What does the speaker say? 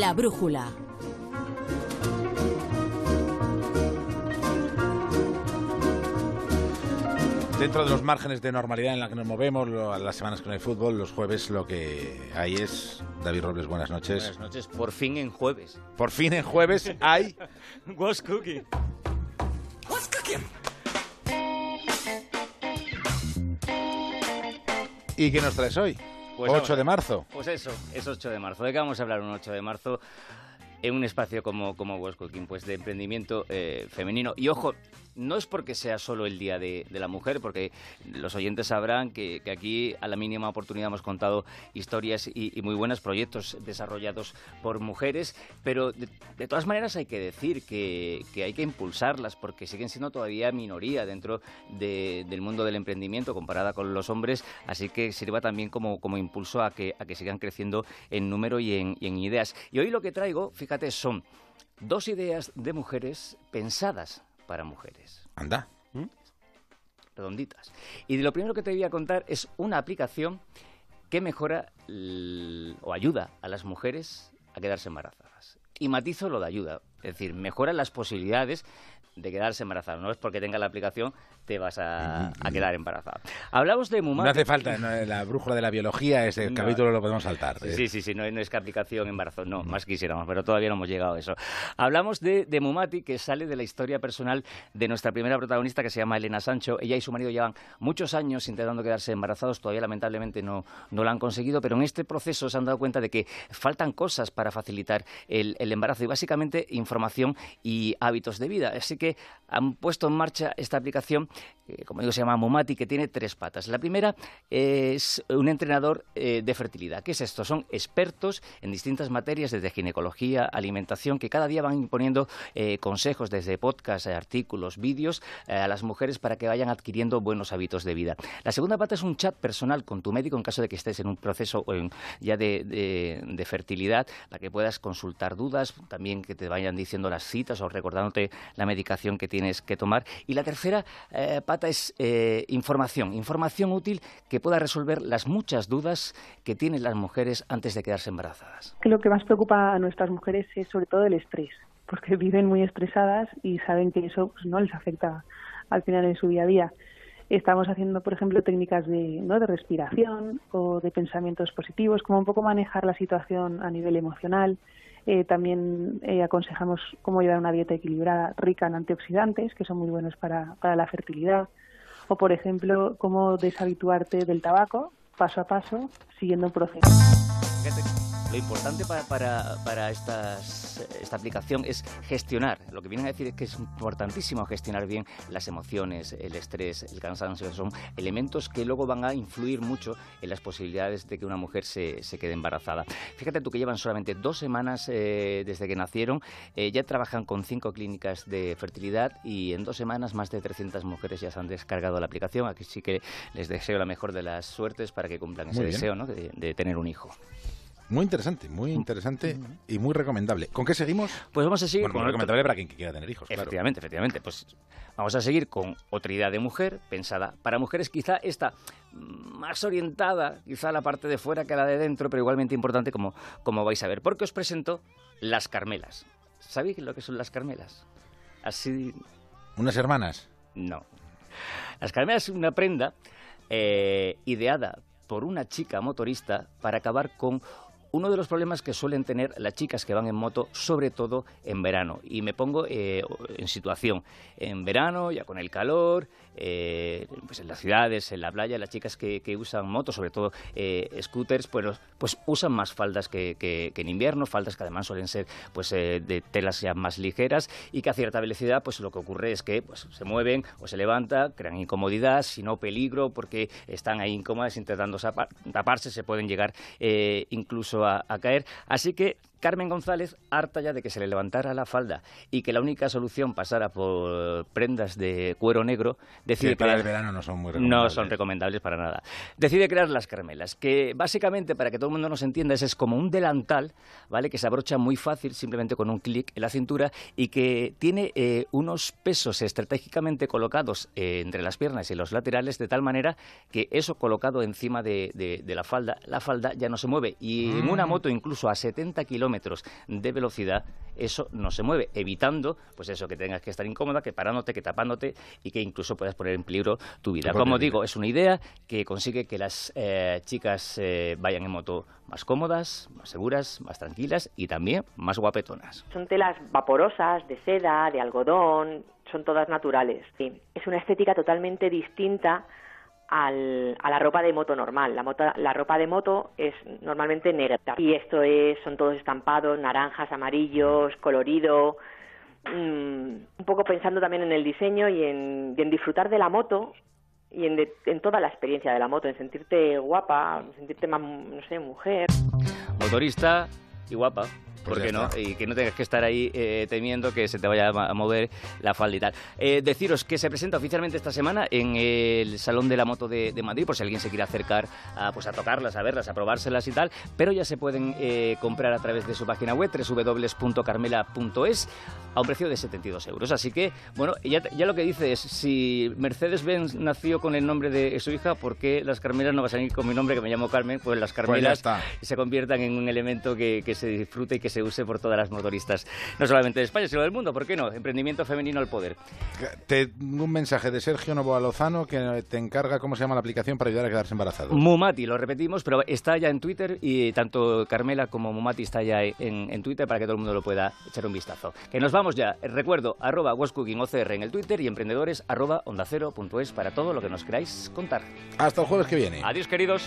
La brújula. Dentro de los márgenes de normalidad en la que nos movemos, las semanas que no hay fútbol, los jueves lo que hay es... David Robles, buenas noches. Buenas noches, por fin en jueves. Por fin en jueves hay... What's cooking? What's cooking? ¿Y qué nos traes hoy? 8 Pues de marzo. Pues eso, es 8 de marzo. ¿De qué vamos a hablar un 8 de marzo? En un espacio como, como What's Cooking, pues de emprendimiento eh, femenino. Y ojo, no es porque sea solo el Día de, la Mujer, porque los oyentes sabrán que, aquí a la mínima oportunidad hemos contado historias y, muy buenos proyectos desarrollados por mujeres, pero de, todas maneras hay que decir que, hay que impulsarlas porque siguen siendo todavía minoría dentro de, del mundo del emprendimiento comparada con los hombres, así que sirva también como, impulso a que, a que sigan creciendo en número y en, y en ideas. Y hoy lo que traigo, fíjate, son dos ideas de mujeres pensadas para mujeres. Anda. ¿Mm? Redonditas. Y de lo primero que te voy a contar es una aplicación que mejora o ayuda a las mujeres a quedarse embarazadas. Y matizo lo de ayuda, es decir, mejora las posibilidades de quedarse embarazada. No es porque tenga la aplicación te vas a, a quedar embarazada. Hablamos de Mumati. No hace falta, no, la brújula de la biología, ese no, capítulo lo podemos saltar. ¿eh? Sí, sí, sí, no, no, es que aplicación embarazo, no, más quisiéramos, pero todavía no hemos llegado a eso. Hablamos de, de, Mumati, que sale de la historia personal de nuestra primera protagonista, que se llama Elena Sancho. Ella y su marido llevan muchos años intentando quedarse embarazados, todavía lamentablemente no, no lo han conseguido, pero en este proceso se han dado cuenta de que faltan cosas para facilitar el, el embarazo y básicamente información y hábitos de vida. Así que han puesto en marcha esta aplicación eh, como digo, se llama Mumati, que tiene tres patas. La primera es un entrenador eh, de fertilidad. ¿Qué es esto? Son expertos en distintas materias, desde ginecología, alimentación, que cada día van imponiendo eh, consejos desde podcasts, artículos, vídeos eh, a las mujeres para que vayan adquiriendo buenos hábitos de vida. La segunda pata es un chat personal con tu médico en caso de que estés en un proceso en, ya de, de, de, fertilidad, para que puedas consultar dudas, también que te vayan diciendo las citas o recordándote la medicación que tienes que tomar. Y la tercera pata es eh, información, información útil que pueda resolver las muchas dudas que tienen las mujeres antes de quedarse embarazadas. Lo que más preocupa a nuestras mujeres es sobre todo el estrés, porque viven muy estresadas y saben que eso pues, no les afecta al final en su día a día. Estamos haciendo, por ejemplo, técnicas de, ¿no? de respiración o de pensamientos positivos, como un poco manejar la situación a nivel emocional. Eh, también eh, aconsejamos cómo llevar una dieta equilibrada, rica en antioxidantes, que son muy buenos para, para la fertilidad. O, por ejemplo, cómo deshabituarte del tabaco paso a paso, siguiendo un proceso. Lo importante para, para, para estas, esta aplicación es gestionar. Lo que vienen a decir es que es importantísimo gestionar bien las emociones, el estrés, el cansancio. Son elementos que luego van a influir mucho en las posibilidades de que una mujer se, se quede embarazada. Fíjate tú que llevan solamente dos semanas eh, desde que nacieron, eh, ya trabajan con cinco clínicas de fertilidad y en dos semanas más de 300 mujeres ya se han descargado la aplicación. Aquí sí que les deseo la mejor de las suertes para que cumplan ese deseo ¿no? de, de tener un hijo. Muy interesante, muy interesante y muy recomendable. ¿Con qué seguimos? Pues vamos a seguir bueno, con muy recomendable para quien quiera tener hijos. Efectivamente, claro. efectivamente. Pues vamos a seguir con otra idea de mujer pensada para mujeres, quizá esta más orientada, quizá la parte de fuera que la de dentro, pero igualmente importante como, como vais a ver. Porque os presento las Carmelas. ¿Sabéis lo que son las Carmelas? Así. ¿Unas hermanas? No. Las Carmelas es una prenda eh, ideada por una chica motorista para acabar con uno de los problemas que suelen tener las chicas que van en moto, sobre todo en verano. Y me pongo eh, en situación. En verano, ya con el calor, eh, pues en las ciudades, en la playa, las chicas que, usan motos, sobre todo eh, scooters, pues, pues, usan más faldas que, que, en invierno, faldas que además suelen ser pues, de telas ya más ligeras y que a cierta velocidad pues lo que ocurre es que pues, se mueven o se levantan, crean incomodidad, sino peligro, porque están ahí incómodas intentando taparse, se pueden llegar incluso a, a caer. Así que Carmen González, harta ya de que se le levantara la falda y que la única solución pasara por prendas de cuero negro, decide sí, para crear... el verano no son muy recomendables. No son recomendables para nada. Decide crear las Carmelas, que básicamente, para que todo el mundo nos entienda, es como un delantal, ¿vale? Que se abrocha muy fácil, simplemente con un clic en la cintura y que tiene eh, unos pesos estratégicamente colocados eh, entre las piernas y los laterales, de tal manera que eso colocado encima de, de, de la falda, la falda ya no se mueve. Y mm. en una moto, incluso a 70 kilómetros kilómetros de velocidad, eso no se mueve, evitando, pues eso, que tengas que estar incómoda, que parándote, que tapándote y que incluso puedas poner en peligro tu vida. Como digo, es una idea que consigue que las eh, chicas eh, vayan en moto más cómodas, más seguras, más tranquilas y también más guapetonas. Son telas vaporosas, de seda, de algodón, son todas naturales. Es una estética totalmente distinta al, a la ropa de moto normal. La, la ropa de moto es normalmente negra y esto es, son todos estampados, naranjas, amarillos, colorido, mm, un poco pensando también en el diseño y en, disfrutar de la moto y en, en, toda la experiencia de la moto, en sentirte guapa, sentirte más, no sé, mujer. Motorista y guapa. Pues ¿Por qué no? Y que no tengas que estar ahí eh, temiendo que se te vaya a mover la falda y tal. Eh, deciros que se presenta oficialmente esta semana en el Salón de la Moto de, Madrid, por si alguien se quiere acercar a, pues a tocarlas, a verlas, a probárselas y tal, pero ya se pueden eh, comprar a través de su página web, www.carmela.es, a un precio de 72 euros. Así que, bueno, ya, ya lo que dice es, si Mercedes-Benz nació con el nombre de su hija, ¿por qué las Carmelas no van a salir con mi nombre, que me llamo Carmen? Pues las pues Carmelas se conviertan en un elemento que, que se disfrute y que se use por todas las motoristas, no solamente de España, sino del mundo. ¿Por qué no? Emprendimiento femenino al poder. Tengo un mensaje de Sergio Novoa Lozano que te encarga cómo se llama la aplicación para ayudar a quedarse embarazado. Mumati, lo repetimos, pero está ya en Twitter y tanto Carmela como Mumati está ya en, Twitter para que todo el mundo lo pueda echar un vistazo. Que nos vamos ya. Recuerdo, arroba OCR en el Twitter y emprendedores arroba ondacero.es para todo lo que nos queráis contar. Hasta el jueves que viene. Adiós, queridos.